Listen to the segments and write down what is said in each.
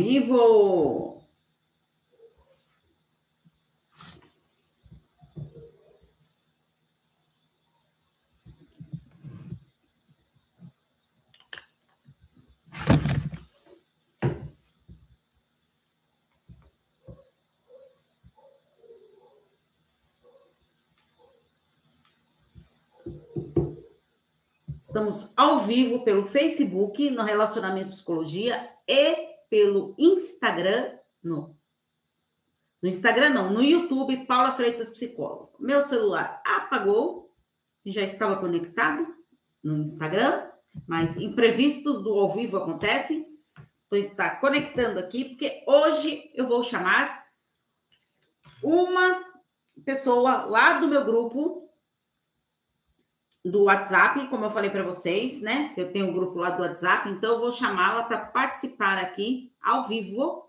vivo! Estamos ao vivo pelo Facebook, no Relacionamento Psicologia, e pelo Instagram, no, no Instagram não, no YouTube, Paula Freitas Psicóloga. Meu celular apagou, já estava conectado no Instagram, mas imprevistos do ao vivo acontecem. Então está conectando aqui, porque hoje eu vou chamar uma pessoa lá do meu grupo do WhatsApp, como eu falei para vocês, né? Eu tenho um grupo lá do WhatsApp, então eu vou chamá-la para participar aqui ao vivo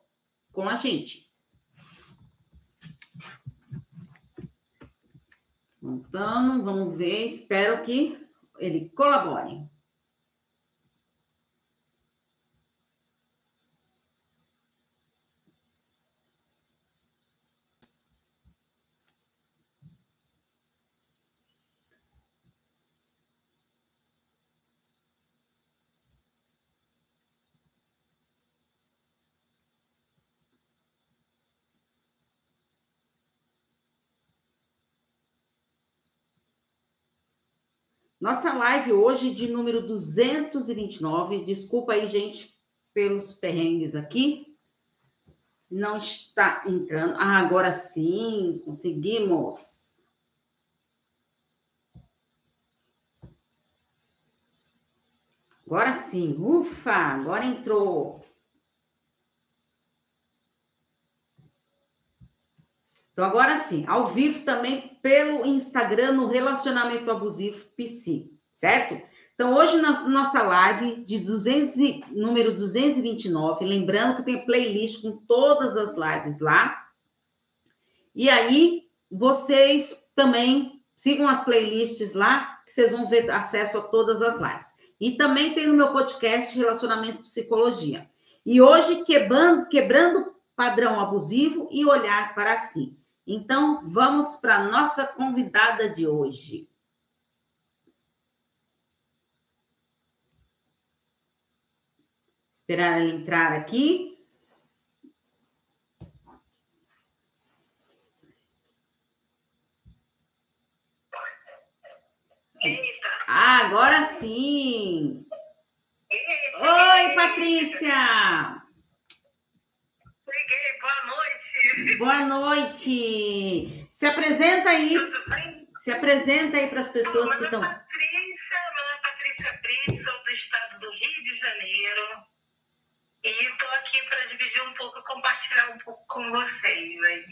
com a gente. Então, vamos ver, espero que ele colabore. Nossa live hoje de número 229. Desculpa aí, gente, pelos perrengues aqui. Não está entrando. Ah, agora sim, conseguimos. Agora sim. Ufa, agora entrou. Então, agora sim, ao vivo também pelo Instagram no Relacionamento Abusivo PC, certo? Então, hoje na nossa live de 200, número 229, lembrando que tem playlist com todas as lives lá. E aí, vocês também sigam as playlists lá, que vocês vão ver acesso a todas as lives. E também tem no meu podcast Relacionamentos Psicologia. E hoje, quebrando, quebrando padrão abusivo e olhar para si. Então, vamos para a nossa convidada de hoje. Esperar ela entrar aqui. Eita. Ah, agora sim. Oi, Patrícia. Cheguei, boa noite. Boa noite. Se apresenta aí. Tudo bem? Se apresenta aí para as pessoas que estão. Patrícia, meu nome é Patrícia Brito, sou do estado do Rio de Janeiro. E estou aqui para dividir um pouco, compartilhar um pouco com vocês aí.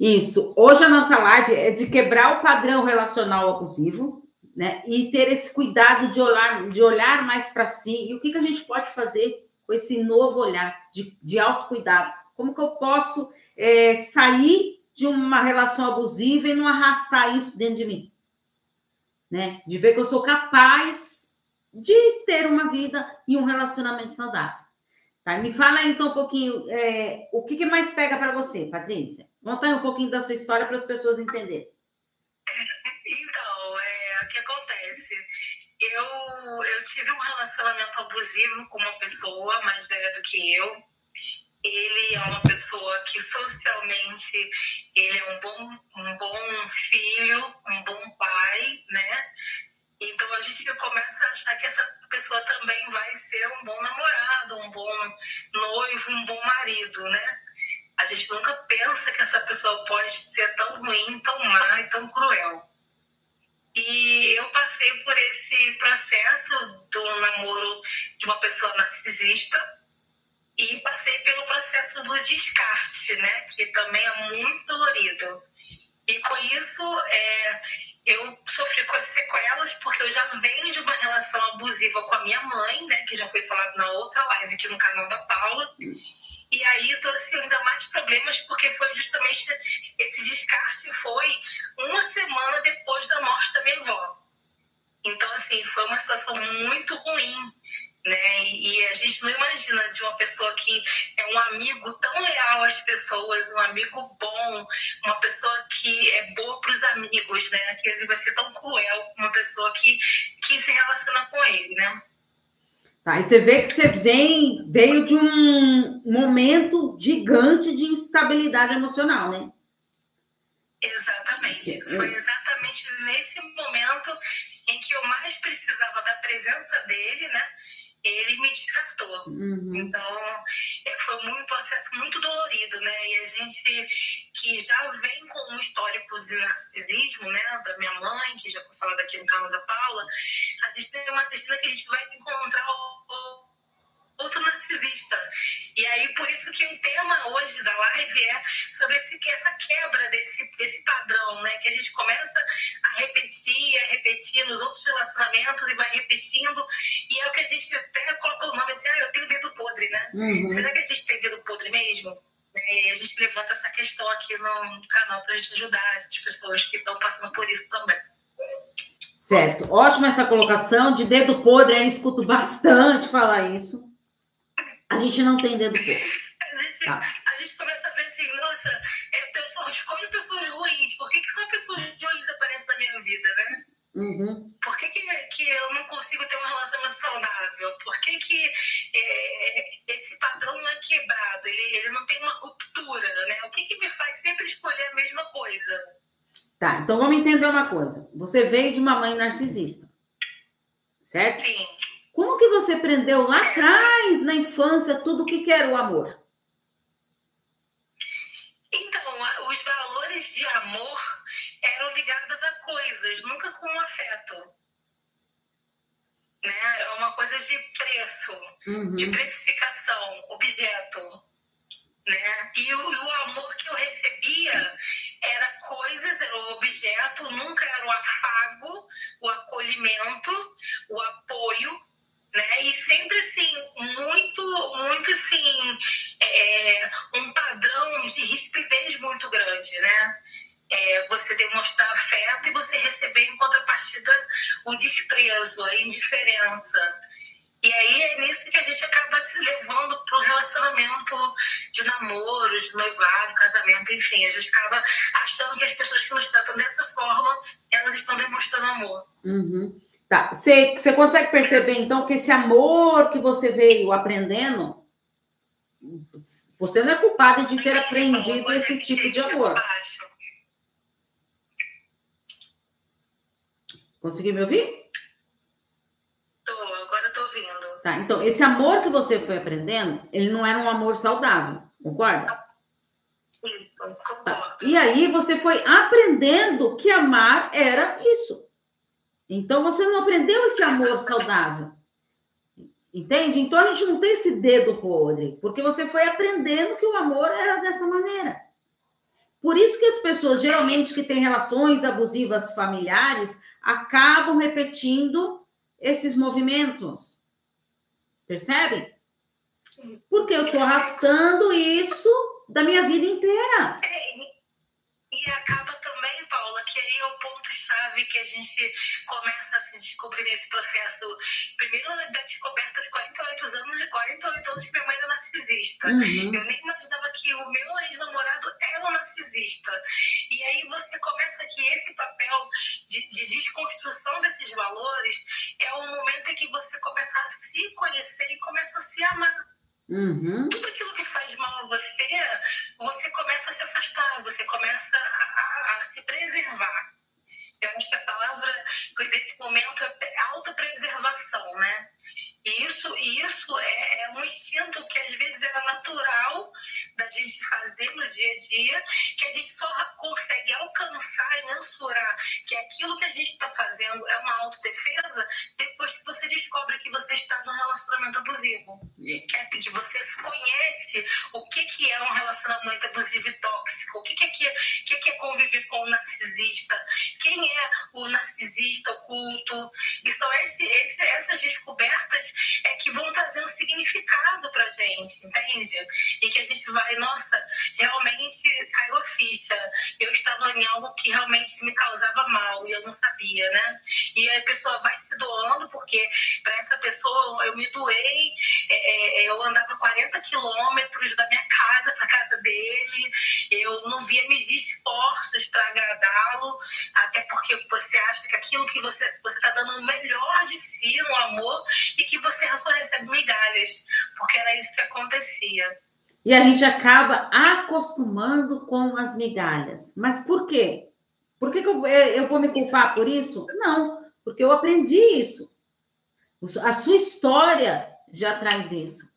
Isso. Hoje a nossa live é de quebrar o padrão relacional abusivo, né? E ter esse cuidado de olhar, de olhar mais para si. E o que, que a gente pode fazer com esse novo olhar de, de autocuidado? Como que eu posso é, sair de uma relação abusiva e não arrastar isso dentro de mim? Né? De ver que eu sou capaz de ter uma vida e um relacionamento saudável. Tá? Me fala então um pouquinho é, o que, que mais pega para você, Patrícia? Conta um pouquinho da sua história para as pessoas entenderem. Então, é, o que acontece? Eu, eu tive um relacionamento abusivo com uma pessoa mais velha do que eu ele é uma pessoa que socialmente ele é um bom, um bom filho, um bom pai, né? Então a gente começa a achar que essa pessoa também vai ser um bom namorado, um bom noivo, um bom marido, né? A gente nunca pensa que essa pessoa pode ser tão ruim, tão má e tão cruel. E eu passei por esse processo do namoro de uma pessoa narcisista, e passei pelo processo do descarte, né, que também é muito dolorido. E com isso, é, eu sofri com as sequelas, porque eu já venho de uma relação abusiva com a minha mãe, né, que já foi falado na outra live aqui no canal da Paula. E aí trouxe ainda mais problemas, porque foi justamente esse descarte foi uma semana depois da morte da minha avó. Então, assim, foi uma situação muito ruim né? E a gente não imagina de uma pessoa que um amigo bom, uma pessoa que é boa para os amigos, né? Que ele vai ser tão cruel com uma pessoa que, que se relaciona com ele, né? Tá, e você vê que você vem, veio de um momento gigante de instabilidade emocional, né? Exatamente. Foi exatamente nesse momento em que eu mais precisava da presença dele, né? Ele me descartou. Uhum. Então, é, foi um processo muito dolorido, né? E a gente que já vem com um histórico de narcisismo, né? Da minha mãe, que já foi falado aqui no canal da Paula, a gente tem uma certeza que a gente vai encontrar o outro narcisista. E aí, por isso que o tema hoje da live é sobre esse, essa quebra desse, desse padrão, né? Que a gente começa a repetir, a repetir nos outros relacionamentos e vai repetindo. E é o que a gente até colocou o nome, assim, ah, eu tenho dedo podre, né? Uhum. Será que a gente tem dedo podre mesmo? E a gente levanta essa questão aqui no canal para a gente ajudar essas pessoas que estão passando por isso também. Certo, ótima essa colocação. De dedo podre, eu escuto bastante falar isso. A gente não tem dedo podre. A gente, tá. a gente começa a ver assim, nossa, eu, eu escolho pessoas ruins. Por que, que só pessoas ruins aparecem na minha vida, né? Uhum. Por que, que, que, eu não consigo ter um relacionamento saudável? Por que, que é, esse padrão não é quebrado? Ele, ele não tem uma ruptura, né? O que, que me faz sempre escolher a mesma coisa? Tá, então vamos entender uma coisa. Você veio de uma mãe narcisista, certo? Sim. Como que você aprendeu lá atrás, na infância, tudo o que, que era o amor? Então, os valores de amor eram ligados a coisas, nunca com afeto. Né? É uma coisa de preço, uhum. de precificação, objeto. Né? E o, o, amor que eu recebia era coisas, era o objeto, nunca era o afago, o acolhimento, o apoio, né? E sempre assim, muito, muito assim, é, um padrão de rispidez muito grande, né? É, você demonstrar afeto e você receber em contrapartida o desprezo, a indiferença. E aí é nisso que a gente acaba se levando para o relacionamento de namoro, de noivado, casamento, enfim. A gente acaba achando que as pessoas que nos tratam dessa forma, elas estão demonstrando amor. Uhum. Tá. Você, você consegue perceber, então, que esse amor que você veio aprendendo, você não é culpada de ter aprendido esse tipo de amor. Conseguiu me ouvir? Tô, agora estou ouvindo. Tá, então, esse amor que você foi aprendendo, ele não era um amor saudável, concorda? Isso, concordo. Tá. E aí você foi aprendendo que amar era isso. Então você não aprendeu esse amor saudável. Entende? Então a gente não tem esse dedo podre, porque você foi aprendendo que o amor era dessa maneira. Por isso que as pessoas, geralmente, que têm relações abusivas familiares, acabam repetindo esses movimentos. Percebe? Porque eu estou arrastando isso da minha vida inteira. É, e acaba que aí é o ponto-chave que a gente começa a se descobrir nesse processo. Primeiro, da descoberta de 48 anos, de 48 anos de minha mãe era narcisista. Uhum. Eu nem imaginava que o meu ex-namorado era um narcisista. E aí você começa que esse papel de, de desconstrução desses valores é o momento em que você começa a se conhecer e começa a se amar. Uhum. Tudo aquilo que faz mal a você, você começa a se afastar, você começa a, a, a se preservar. Eu acho que a palavra desse momento é autopreservação, né? E isso, isso é, é, um instinto que às vezes era natural da gente fazer no dia a dia, que a gente só consegue alcançar e mensurar que aquilo que a gente está fazendo é uma autodefesa E a gente acaba acostumando com as migalhas. Mas por quê? Por que, que eu, eu vou me culpar por isso? Não, porque eu aprendi isso. A sua história já traz isso.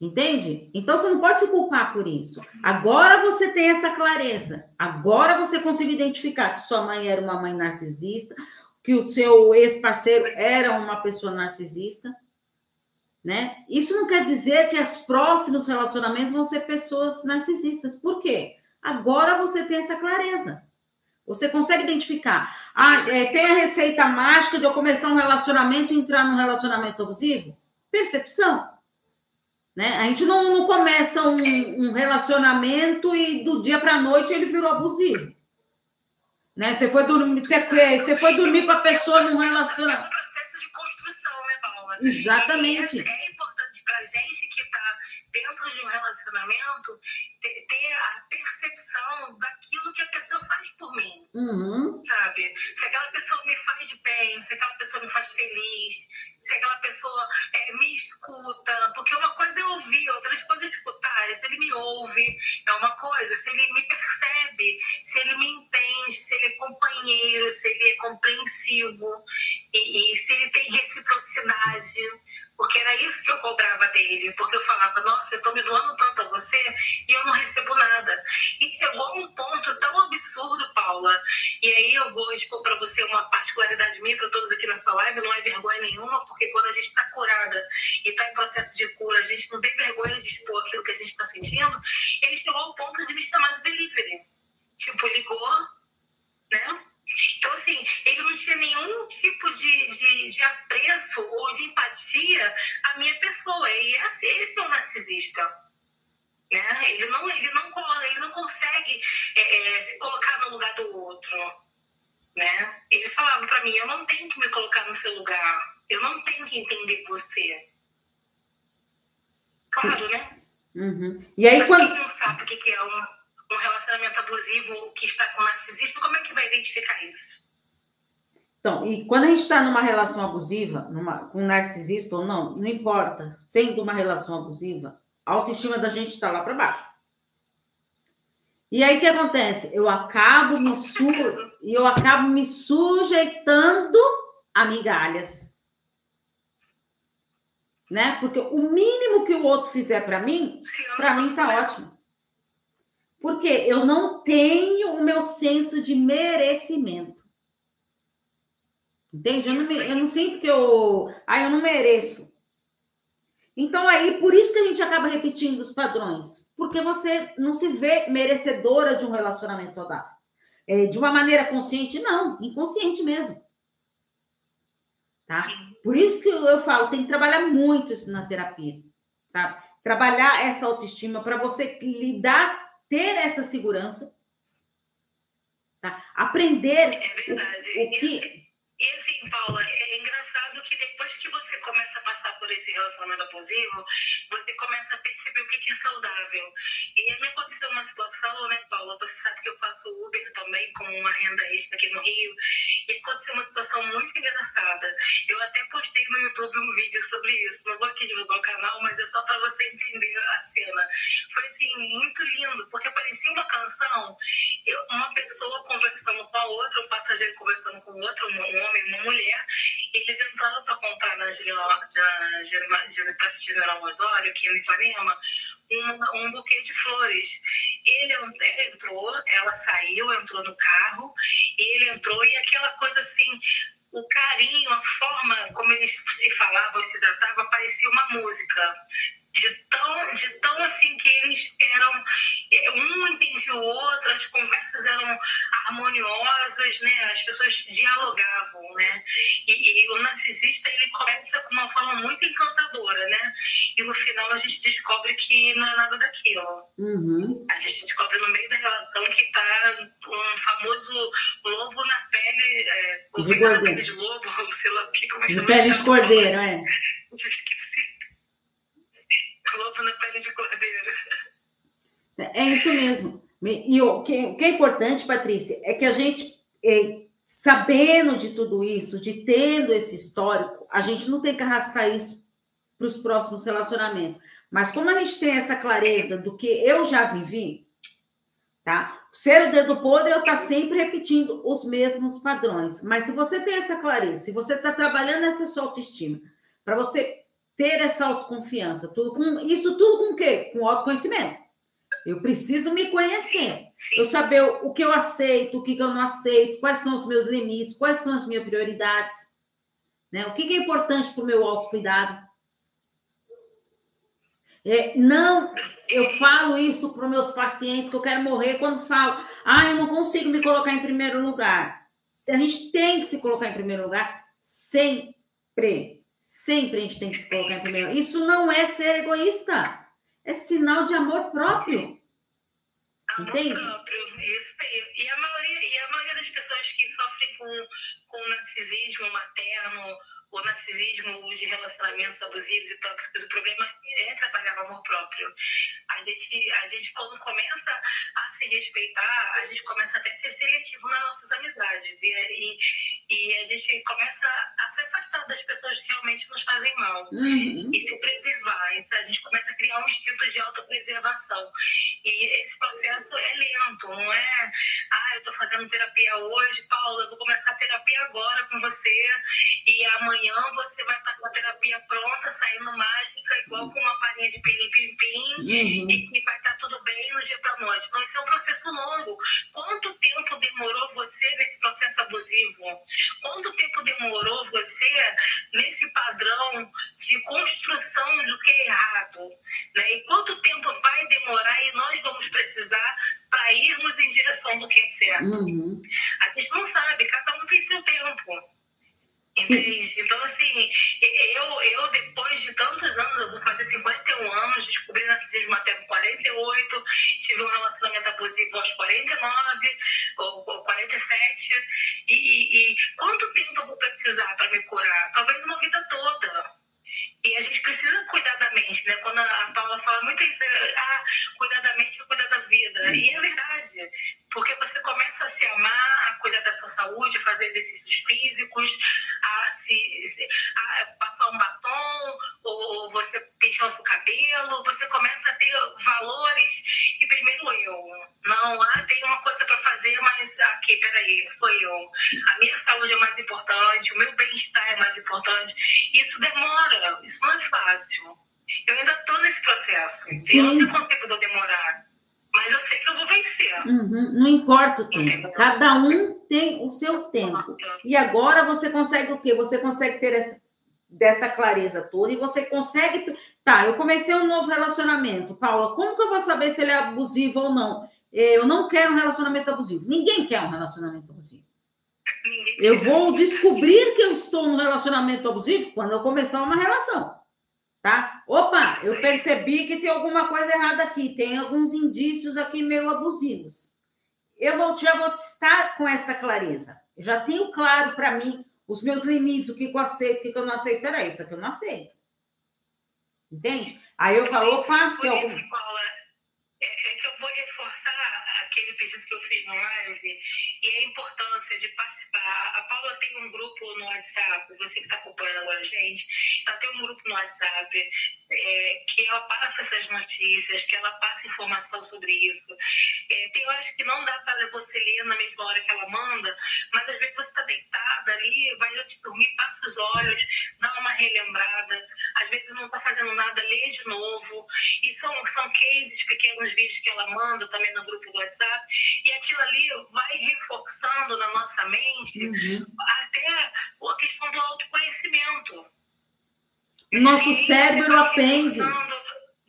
Entende? Então você não pode se culpar por isso. Agora você tem essa clareza. Agora você conseguiu identificar que sua mãe era uma mãe narcisista, que o seu ex-parceiro era uma pessoa narcisista, né? Isso não quer dizer que os próximos relacionamentos vão ser pessoas narcisistas. Por quê? Agora você tem essa clareza. Você consegue identificar. Ah, é, tem a receita mágica de eu começar um relacionamento e entrar num relacionamento abusivo? Percepção. Né? A gente não, não começa um, um, relacionamento e do dia para a noite ele virou abusivo. Né? Você, foi dormir, você, você foi dormir com a pessoa num relacionamento. Exatamente. E é, é importante para a gente que está dentro de um relacionamento ter, ter, a percepção daquilo que a pessoa faz por mim. Uhum. Sabe? Se aquela pessoa me faz de bem, se aquela pessoa me faz feliz, se aquela pessoa é, me escuta. Porque uma coisa é ouvir, outra coisa é escutar. Se ele me ouve, é uma coisa. Se ele me percebe, se ele me entende, se ele é companheiro, se ele é compreensivo e, e se ele tem reciprocidade porque era isso que eu cobrava dele, porque eu falava, nossa, eu estou me doando tanto a você e eu não recebo nada. E chegou um ponto tão absurdo, Paula, e aí eu vou expor para você uma particularidade minha, para todos aqui nessa live, não é vergonha nenhuma, porque quando a gente está curada e está em processo de cura, a gente não tem vergonha de expor aquilo que a gente está sentindo, ele chegou ao ponto de me chamar de delivery. Tipo, ligou, né? Então, assim, ele não tinha nenhum tipo de, de, de apreço ou de empatia à minha pessoa. E esse, esse é o narcisista. Né? Ele, não, ele, não, ele não consegue é, é, se colocar no lugar do outro. Né? Ele falava para mim: eu não tenho que me colocar no seu lugar. Eu não tenho que entender você. Claro, né? Uhum. E aí, Mas quando... quem não sabe o que é um um relacionamento abusivo que está com narcisista, como é que vai identificar isso? Então, e quando a gente está numa relação abusiva, numa, com narcisista ou não, não importa, sendo uma relação abusiva, a autoestima da gente está lá para baixo. E aí o que acontece? Eu acabo me su... eu acabo me sujeitando a migalhas. Né? Porque o mínimo que o outro fizer para mim, para mim tá ótimo. Porque eu não tenho o meu senso de merecimento. Entende? Eu não, eu não sinto que eu. Ah, eu não mereço. Então, aí, por isso que a gente acaba repetindo os padrões. Porque você não se vê merecedora de um relacionamento saudável. É, de uma maneira consciente, não, inconsciente mesmo. Tá? Por isso que eu falo, tem que trabalhar muito isso na terapia. Tá? Trabalhar essa autoestima para você lidar ter essa segurança, tá? aprender é verdade. o, o que. Assim, Paula, é engraçado que depois que você começa a passar por esse relacionamento abusivo, você começa a perceber o que é saudável. E a me aconteceu uma situação, né, Paula? Você sabe que eu faço Uber também, como uma renda extra aqui no Rio. E aconteceu uma situação muito engraçada. Eu até postei no YouTube um vídeo sobre isso. Não vou aqui divulgar o canal, mas é só para você entender a cena. Foi assim, muito lindo, porque parecia uma canção. Uma pessoa conversando com a outra, um passageiro conversando com outro, um homem, uma mulher. Eles entraram para comprar na, Praça General Osório, aqui em Ipanema, um, um buquê de flores. Ele, ele entrou, ela saiu, entrou no carro, ele entrou e aquela coisa assim, o carinho, a forma como eles se falavam, se tratavam, parecia uma música. De tão, de tão assim que eles eram é, um entendia o outro, as conversas eram harmoniosas, né? As pessoas dialogavam, né? E, e o narcisista ele começa com uma forma muito encantadora, né? E no final a gente descobre que não é nada daquilo. Uhum. A gente descobre no meio da relação que está um famoso lobo na pele, é, ovelha na pele de lobo, sei lá, que como é que De pele de cordeiro, é. Na pele de cordeiro. É isso mesmo. E o que, o que é importante, Patrícia, é que a gente, é, sabendo de tudo isso, de tendo esse histórico, a gente não tem que arrastar isso para os próximos relacionamentos. Mas como a gente tem essa clareza do que eu já vivi, tá? Ser o dedo podre, eu estar tá sempre repetindo os mesmos padrões. Mas se você tem essa clareza, se você está trabalhando essa sua autoestima, para você ter essa autoconfiança, tudo com isso tudo com o quê? Com autoconhecimento. Eu preciso me conhecer. Eu saber o que eu aceito, o que eu não aceito, quais são os meus limites, quais são as minhas prioridades. Né? O que é importante para o meu autocuidado. É, não, eu falo isso para os meus pacientes que eu quero morrer quando falo, ah, eu não consigo me colocar em primeiro lugar. A gente tem que se colocar em primeiro lugar sempre. Sempre a gente tem que se colocar em primeiro lugar. Isso não é ser egoísta é sinal de amor próprio. Amor Entende? próprio, isso aí. E a maioria, e a maioria das pessoas que sofrem com, com narcisismo materno, o narcisismo de relacionamentos abusivos e tóxicos, o problema é trabalhar o amor próprio. A gente, a gente, quando começa a se respeitar, a gente começa até a ser seletivo nas nossas amizades. E, e, e a gente começa a se afastar das pessoas que realmente nos fazem mal. Uhum. E se preservar. Isso, a gente começa a criar um instinto de autopreservação. E esse processo é lento, não é? Ah, eu estou fazendo terapia hoje, Paula, eu vou começar a terapia agora com você. E amanhã amanhã você vai estar com a terapia pronta, saindo mágica, igual com uma farinha de pilim-pim-pim, uhum. e que vai estar tudo bem no dia da noite. Não, isso é um processo longo. Quanto tempo demorou você nesse processo abusivo? Quanto tempo demorou você nesse padrão de construção do que é errado? Né? E quanto tempo vai demorar e nós vamos precisar para irmos em direção do que é certo? Uhum. A gente não sabe, cada um tem seu tempo. Entende? Então, assim, eu, eu, depois de tantos anos, eu vou fazer 51 anos, descobri narcisismo até com 48, tive um relacionamento abusivo aos 49 ou, ou 47. E, e, e quanto tempo eu vou precisar para me curar? Talvez uma vida toda. E a gente precisa cuidar da mente, né? Quando a Paula fala muito isso, ah, cuidar da mente é cuidar da vida. E é verdade, porque você começa a se amar, a cuidar da sua saúde, fazer exercícios físicos, a se, a passar um batom, ou você pintar o seu cabelo, você começa a ter valores. E primeiro eu, não, ah, tem uma coisa para fazer, mas aqui, peraí, sou eu. A minha saúde é mais importante, o meu bem-estar é mais importante. Isso demora isso não é fácil. Eu ainda estou nesse processo. Sim. Eu não sei quanto tempo eu vou demorar. Mas eu sei que eu vou vencer. Uhum. Não importa o tempo. Entendeu? Cada um tem o seu tempo. E agora você consegue o quê? Você consegue ter essa, dessa clareza toda e você consegue. Tá, eu comecei um novo relacionamento. Paula, como que eu vou saber se ele é abusivo ou não? Eu não quero um relacionamento abusivo. Ninguém quer um relacionamento abusivo. Eu vou descobrir que eu estou no relacionamento abusivo quando eu começar uma relação. Tá? Opa, eu percebi que tem alguma coisa errada aqui, tem alguns indícios aqui meio abusivos. Eu vou, já vou estar com esta clareza. Eu já tenho claro para mim os meus limites, o que eu aceito, o que eu não aceito. Peraí, isso aqui eu não aceito. Entende? Aí eu falo, opa, tem algum... Paula, é, é que eu vou reforçar aquele pedido que eu fiz no live e a importância de participar. A Paula tem um grupo no WhatsApp, você que está acompanhando agora, gente, ela tem um grupo no WhatsApp é, que ela passa essas notícias, que ela passa informação sobre isso. É, tem horas que não dá para você ler na mesma hora que ela manda, mas às vezes você está deitada ali, vai antes de dormir, passa os olhos, dá uma relembrada, às vezes não está fazendo nada, lê de novo. E são, são cases, pequenos vídeos que ela manda também no grupo do WhatsApp, e aquilo ali vai reforçando na nossa mente uhum. até a questão do autoconhecimento. Nosso cérebro aprende.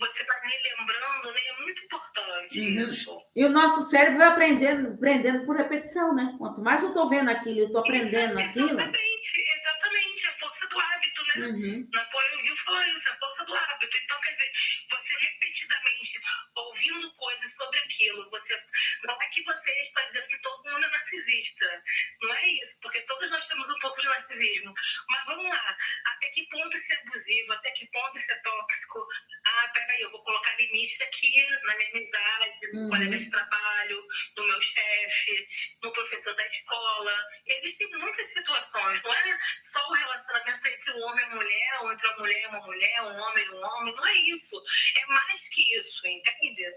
Você está me lembrando, né? É muito importante uhum. isso. E o nosso cérebro vai aprendendo, aprendendo por repetição, né? Quanto mais eu estou vendo aquilo, eu estou aprendendo aquilo. Exatamente, exatamente. Força do hábito, né? Uhum. Napoleão Hill falou isso, a força do hábito. Então, quer dizer, você repetidamente ouvindo coisas sobre aquilo, você não é que você está dizendo que todo mundo é narcisista. Não é isso, porque todos nós temos um pouco de narcisismo. Mas vamos lá, até que ponto isso é abusivo, até que ponto isso é tóxico? Ah, peraí, eu vou colocar limite aqui na minha amizade, no uhum. colega de trabalho, no meu chefe, professor da escola. Existem muitas situações, não é só o relacionamento entre um homem e uma mulher, ou entre uma mulher e uma mulher, um homem e um homem, não é isso. É mais que isso, entende?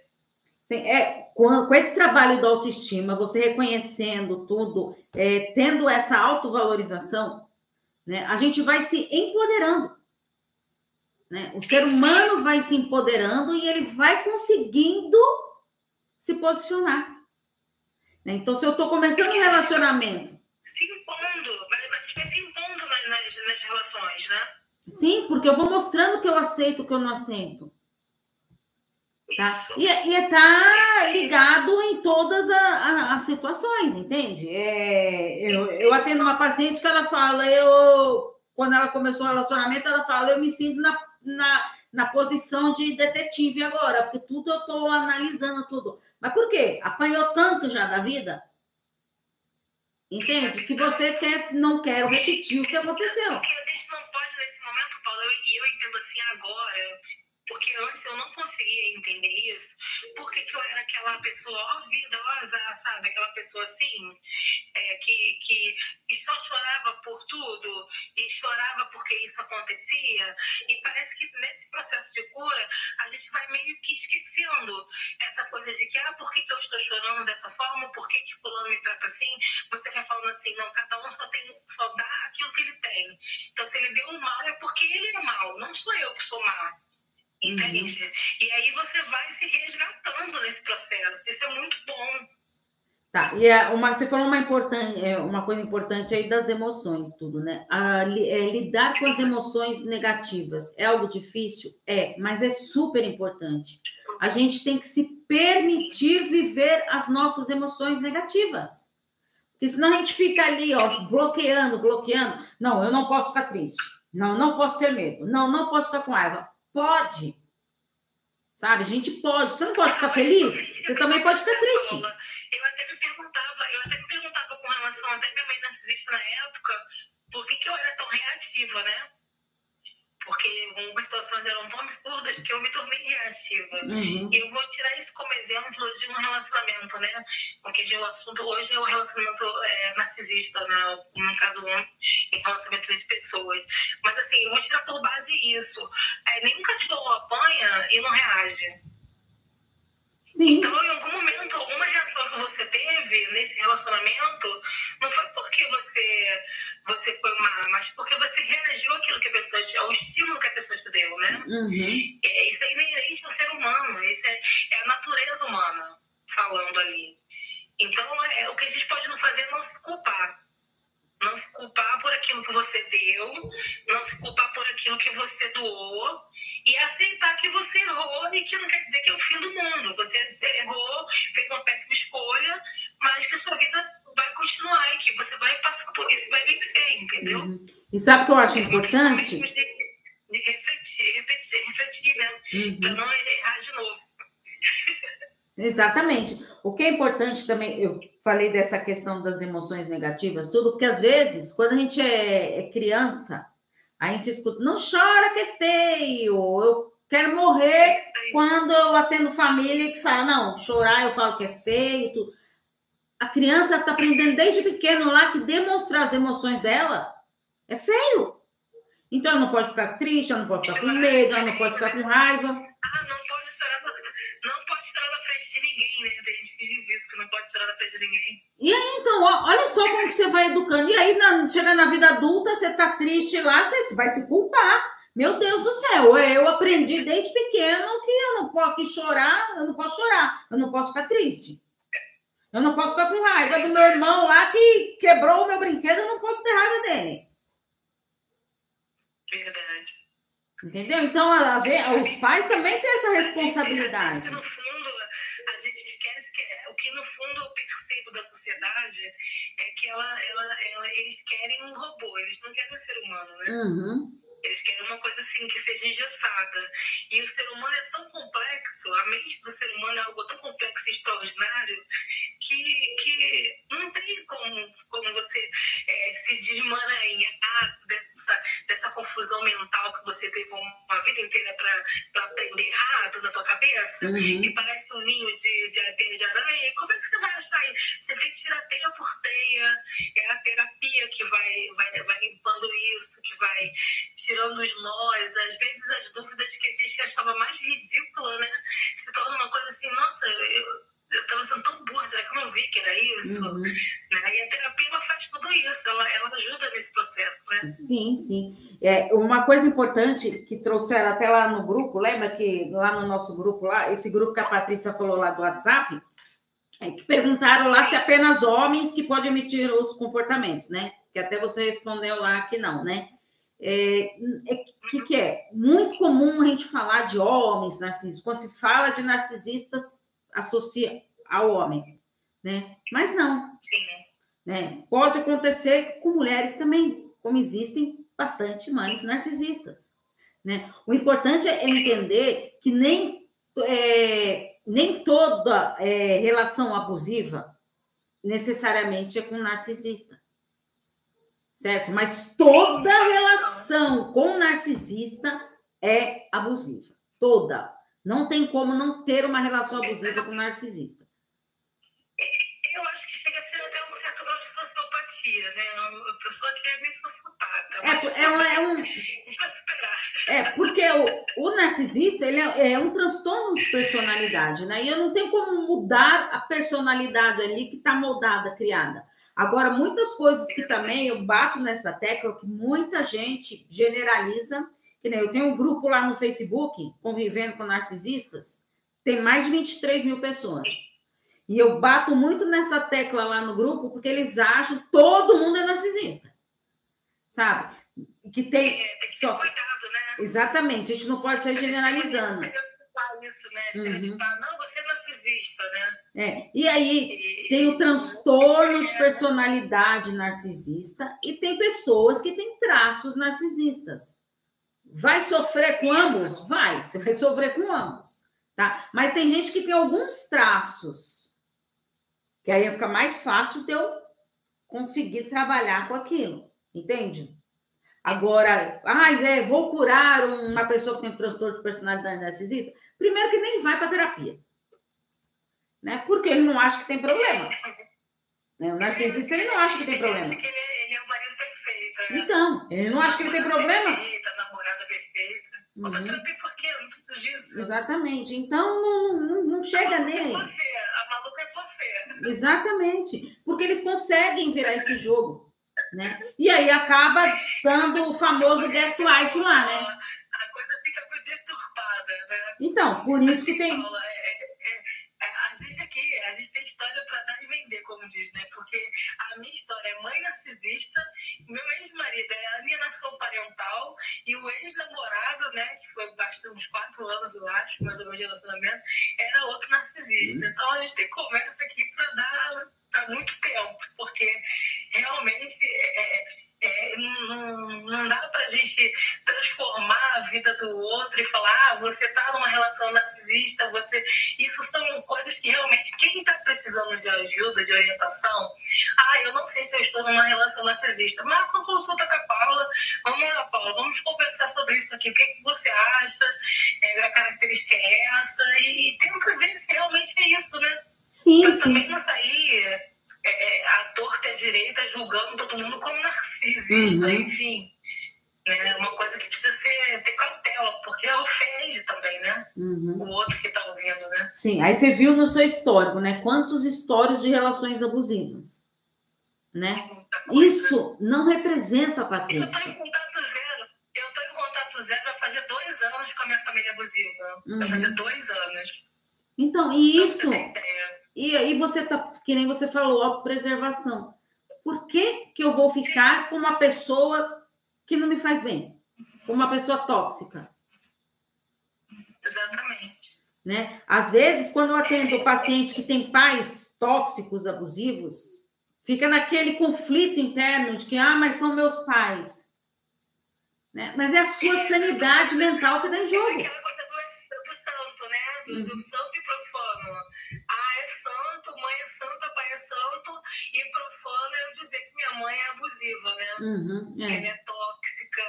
Sim, é, com, com, esse trabalho da autoestima, você reconhecendo tudo, é, tendo essa autovalorização, né, a gente vai se empoderando. Né? O ser humano vai se empoderando e ele vai conseguindo se posicionar. Né? Então, se eu estou começando um relacionamento. Se impondo, vai se impondo nas, nas, nas relações, né? Sim, porque eu vou mostrando que eu aceito, o que eu não aceito. Tá? E, e tá ligado em todas as situações, entende? É, eu, eu atendo uma paciente que ela fala, eu, quando ela começou o relacionamento, ela fala, eu me sinto na, na, na posição de detetive agora, porque tudo eu estou analisando tudo. Mas por quê? Apanhou tanto já da vida? Entende? Que você quer, não quer repetir o que aconteceu. A gente não pode, nesse momento, Paulo, e eu, eu entendo assim agora, porque antes eu não conseguia entender isso. Por que, que eu era aquela pessoa, azar, sabe? Aquela pessoa assim, é, que, que só chorava por tudo e chorava porque isso acontecia. E parece que nesse processo de cura, a gente vai meio que esquecendo essa coisa de que, ah, por que, que eu estou chorando dessa forma? Por que, que fulano me trata assim? Você vai falando assim, não, cada um só, tem, só dá aquilo que ele tem. Então, se ele deu um mal, é porque ele é mal, não sou eu que sou má. Entende? Uhum. E aí você vai se resgatando nesse processo. Isso é muito bom. Tá, e é uma, você falou uma, importante, é uma coisa importante aí das emoções, tudo, né? A, é, lidar com as emoções negativas é algo difícil? É, mas é super importante. A gente tem que se permitir viver as nossas emoções negativas. Porque senão a gente fica ali, ó, bloqueando, bloqueando. Não, eu não posso ficar triste. Não, não posso ter medo. Não, não posso ficar com raiva. Pode. Sabe? A gente pode. Você não pode ficar feliz? Você também pode ficar triste. Eu até me perguntava, eu até me perguntava com relação até minha mãe narcisista na época, por que, que eu era tão reativa, né? Porque algumas situações eram tão absurdas que eu me tornei reativa. Uhum. E eu vou tirar isso como exemplo de um relacionamento, né? Porque o assunto hoje é o relacionamento é, narcisista, né? No caso, um, em relacionamento de pessoas. Mas assim, eu vou tirar por base isso. É, nenhum cachorro apanha e não reage. Sim. Então, em algum momento, alguma reação que você teve nesse relacionamento não foi porque você, você foi má, mas porque você reagiu àquilo que a pessoa ao estímulo que a pessoa te deu, né? Uhum. É, isso é inerente ao ser humano, isso é, é a natureza humana falando ali. Então, é, o que a gente pode não fazer é não se culpar não se culpar por aquilo que você deu, não se culpar por aquilo que você doou e aceitar que você errou e que não quer dizer que é o fim do mundo. Você, errou, fez uma péssima escolha, mas que a sua vida vai continuar e que você vai passar por isso e vai vencer, entendeu? Uhum. E sabe o que eu acho é importante? De, de refletir, refletir, refletir, né? Uhum. Para não errar de novo. Exatamente. O que é importante também, eu falei dessa questão das emoções negativas, tudo, porque às vezes, quando a gente é, é criança, a gente escuta, não chora que é feio, eu quero morrer quando eu atendo família que fala, não, chorar eu falo que é feio. Tudo. A criança está aprendendo desde pequeno lá que demonstrar as emoções dela é feio. Então, ela não pode ficar triste, ela não pode ficar com medo, ela não pode ficar com raiva. Não de ninguém. E aí, então, olha só como que você vai educando. E aí, na, chega na vida adulta, você tá triste lá, você vai se culpar. Meu Deus do céu, eu aprendi desde pequeno que eu não posso chorar, eu não posso chorar, eu não posso ficar triste. Eu não posso ficar com raiva do meu irmão lá que quebrou o meu brinquedo, eu não posso ter raiva dele. Verdade. Entendeu? Então, a, a, os pais também têm essa responsabilidade. No fundo, é, o que no fundo eu percebo da sociedade é que ela, ela, ela, eles querem um robô, eles não querem um ser humano, né? Uhum. Eles querem uma coisa assim que seja engessada. E o ser humano é tão complexo, a mente do ser humano é algo tão complexo e extraordinário que, que não tem como, como você é, se desmaranhar dessa, dessa confusão mental que você teve uma vida inteira para aprender errado na tua cabeça. Uhum. E parece um ninho de, de, de aranha. E como é que você vai achar isso? Você tem que tirar teia por teia. É a terapia que vai, vai, vai limpando isso, que vai tirando os nós, às vezes as dúvidas que a gente achava mais ridícula, né? Se torna uma coisa assim, nossa, eu eu estava sendo tão burra, será que eu não vi que era isso? Uhum. Né? E a terapia ela faz tudo isso, ela, ela ajuda nesse processo, né? Sim, sim. É, uma coisa importante que trouxeram até lá no grupo, lembra que lá no nosso grupo, lá, esse grupo que a Patrícia falou lá do WhatsApp, é que perguntaram lá se apenas homens que podem emitir os comportamentos, né? Que até você respondeu lá que não, né? É, é, que, que é? Muito comum a gente falar de homens narcisistas. Quando se fala de narcisistas, associa ao homem, né? Mas não. Né? Pode acontecer com mulheres também, como existem bastante mães narcisistas. Né? O importante é entender que nem, é, nem toda é, relação abusiva necessariamente é com narcisista certo? Mas toda relação com narcisista é abusiva. Toda. Não tem como não ter uma relação abusiva com narcisista. Eu acho que chega a ser até um certo grau de sociopatia, né? Uma pessoa que é meio sociopata. É, é, um, é um. superar. É, porque o, o narcisista ele é, é, um transtorno de personalidade, né? E eu não tenho como mudar a personalidade ali que está moldada, criada. Agora, muitas coisas que também eu bato nessa tecla, que muita gente generaliza, que nem eu tenho um grupo lá no Facebook, convivendo com narcisistas, tem mais de 23 mil pessoas. E eu bato muito nessa tecla lá no grupo, porque eles acham que todo mundo é narcisista. Sabe? Que tem. É, só... cuidado, né? Exatamente, a gente não pode ser generalizando isso, né? Uhum. não, você é narcisista, né? É. E aí e... tem o transtorno de personalidade narcisista e tem pessoas que têm traços narcisistas. Vai sofrer com ambos? Vai, você vai sofrer com ambos. Tá? Mas tem gente que tem alguns traços, que aí fica mais fácil de eu conseguir trabalhar com aquilo, entende? Agora, ai, é, vou curar uma pessoa que tem transtorno de personalidade narcisista. Primeiro que nem vai para terapia. Né? Porque ele não acha que tem problema. Né? O narcisista ele não acha que tem problema. Ele, ele é o marido perfeito. Né? Então, ele não acha que ele tem problema. Perfeita, namorada perfeita. Uhum. Não tem porquê, não preciso disso. Exatamente. Então, não, não, não chega a nele. É você, a maluca é você. Exatamente. Porque eles conseguem virar esse jogo. Né? E aí acaba dando o famoso guest life lá, né? A coisa fica né? Então, por isso que tem. É, é, é, a gente aqui, a gente tem história para dar e vender, como diz, né? Porque a minha história é mãe narcisista, meu ex-marido é alienação parental e o ex-namorado, né, que foi bastante uns quatro anos, eu acho, mais ou menos de relacionamento, era outro narcisista. Uhum. Então a gente tem conversa aqui para dar para muito tempo, porque realmente é, é, não, não dá para a gente transformar a vida do outro e falar, ah, você está numa relação narcisista, você. Isso são coisas que realmente quem está precisando de ajuda, de orientação, ah, eu não sei se eu estou numa relação narcisista, marca uma consulta com a Paula, vamos lá, Paula, vamos conversar sobre isso aqui, o que, que você acha, é, a característica é essa, e tenta ver se realmente é isso, né? Sim, pra sim. também não sair é, a torta e a direita julgando todo mundo como narcisista, uhum. enfim. É uma coisa que precisa ser, ter cautela, porque ofende também, né? Uhum. O outro que está ouvindo, né? Sim, aí você viu no seu histórico, né? Quantos histórias de relações abusivas, né? Isso não representa a Patrícia. Eu estou em contato zero. Eu estou em contato zero vai fazer dois anos com a minha família abusiva. Uhum. Vai fazer dois anos. Então, e isso... E aí você tá, que nem você falou, autopreservação. Por que, que eu vou ficar com uma pessoa que não me faz bem? Com uma pessoa tóxica? Exatamente. Né? Às vezes, quando eu atendo o paciente que tem pais tóxicos, abusivos, fica naquele conflito interno de que, ah, mas são meus pais. Né? Mas é a sua sanidade mental que dá em jogo. É aquela coisa do, do santo, né? Do, do uhum. santo e profano. Ah, é santo, mãe é santa, pai é santo, e profano é eu dizer que minha mãe é abusiva, né? Uhum, é. Ela é tóxica,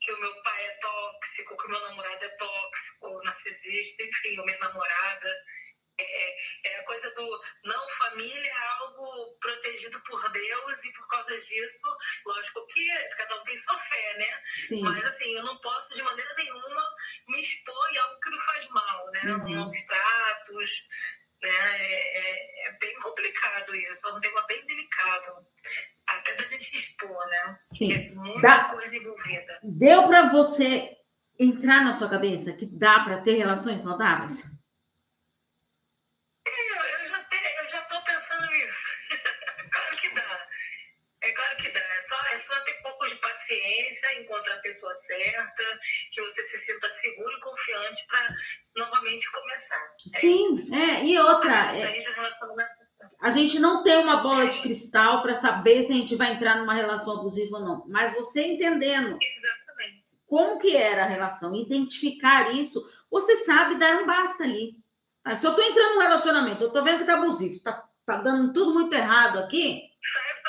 que o meu pai é tóxico, que o meu namorado é tóxico, narcisista, enfim, a minha namorada. É, é, a coisa do não família é algo protegido por Deus e por causa disso, lógico que cada um tem sua fé, né? Sim. Mas assim, eu não posso de maneira nenhuma me expor em algo que me faz mal, né? Uhum. Maus tratos, né? É, é, é, bem complicado isso, é um tema bem delicado. Até da gente expor, né? Sim. É muita coisa envolvida. Deu para você entrar na sua cabeça que dá para ter relações saudáveis? Paciência, encontrar a pessoa certa, que você se sinta seguro e confiante para novamente começar. É Sim, é, é, e outra. É, a gente não tem uma bola de cristal para saber se a gente vai entrar numa relação abusiva ou não, mas você entendendo Exatamente. como que era a relação, identificar isso, você sabe dar um basta ali. Ah, se eu estou entrando num relacionamento, eu estou vendo que está abusivo, está tá dando tudo muito errado aqui. Francesa.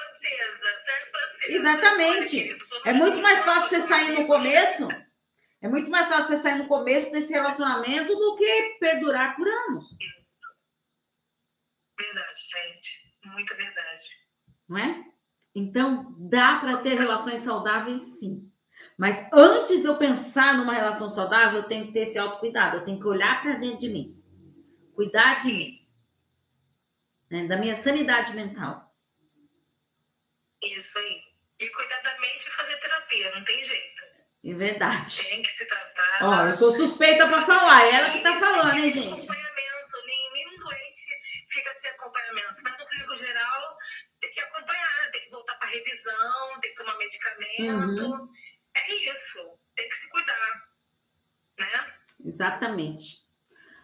Exatamente. É muito mais fácil você sair no começo. É muito mais fácil você sair no começo desse relacionamento do que perdurar por anos. Isso. Verdade, gente. Muita verdade. Não é? Então, dá para ter relações saudáveis, sim. Mas antes de eu pensar numa relação saudável, eu tenho que ter esse autocuidado. Eu tenho que olhar para dentro de mim. Cuidar de mim. Né? Da minha sanidade mental. Isso aí. E cuidar da mente e fazer terapia, não tem jeito. É verdade. Tem que se tratar. Ó, eu sou suspeita para falar, é ela que tá falando, hein, gente? Acompanhamento, nem, nenhum doente fica sem acompanhamento. Mas no clínico geral, tem que acompanhar, tem que voltar para revisão, tem que tomar medicamento. Uhum. É isso, tem que se cuidar, né? Exatamente.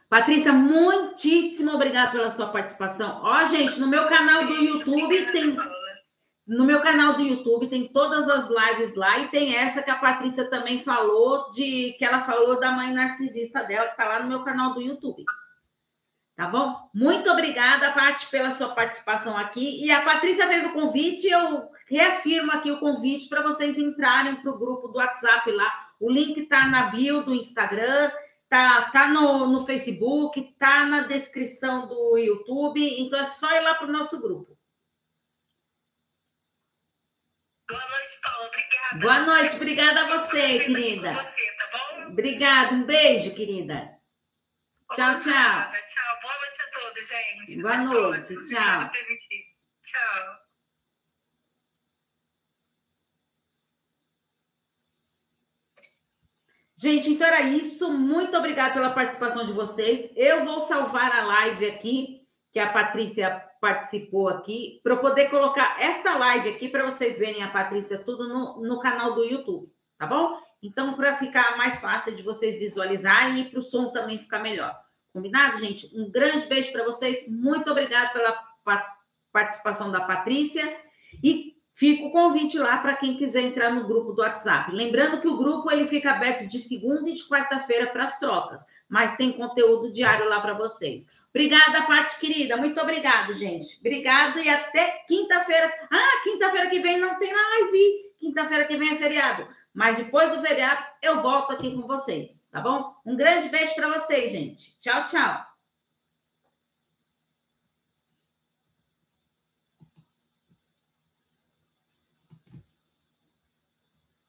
Patrícia, muitíssimo obrigada pela sua participação. Ó, gente, no meu canal do YouTube tem. No meu canal do YouTube tem todas as lives lá e tem essa que a Patrícia também falou de que ela falou da mãe narcisista dela que está lá no meu canal do YouTube. Tá bom? Muito obrigada, Paty, pela sua participação aqui. E a Patrícia fez o convite, eu reafirmo aqui o convite para vocês entrarem para o grupo do WhatsApp lá. O link está na bio do Instagram, tá, tá no, no Facebook, tá na descrição do YouTube. Então é só ir lá para o nosso grupo. Boa noite, Paula. Obrigada. Boa noite, obrigada a você, querida. Você, tá bom? Obrigada, um beijo, querida. Tchau, tchau. Tchau, boa noite a todos, gente. Boa noite, tchau. Tchau. Gente, então era isso. Muito obrigada pela participação de vocês. Eu vou salvar a live aqui, que a Patrícia participou aqui, para poder colocar esta live aqui para vocês verem a Patrícia tudo no, no canal do YouTube, tá bom? Então, para ficar mais fácil de vocês visualizarem e para o som também ficar melhor. Combinado, gente? Um grande beijo para vocês. Muito obrigada pela participação da Patrícia. E fica o convite lá para quem quiser entrar no grupo do WhatsApp. Lembrando que o grupo ele fica aberto de segunda e de quarta-feira para as trocas, mas tem conteúdo diário lá para vocês. Obrigada, Paty querida. Muito obrigado, gente. Obrigado e até quinta-feira. Ah, quinta-feira que vem não tem live. Quinta-feira que vem é feriado. Mas depois do feriado eu volto aqui com vocês, tá bom? Um grande beijo para vocês, gente. Tchau, tchau.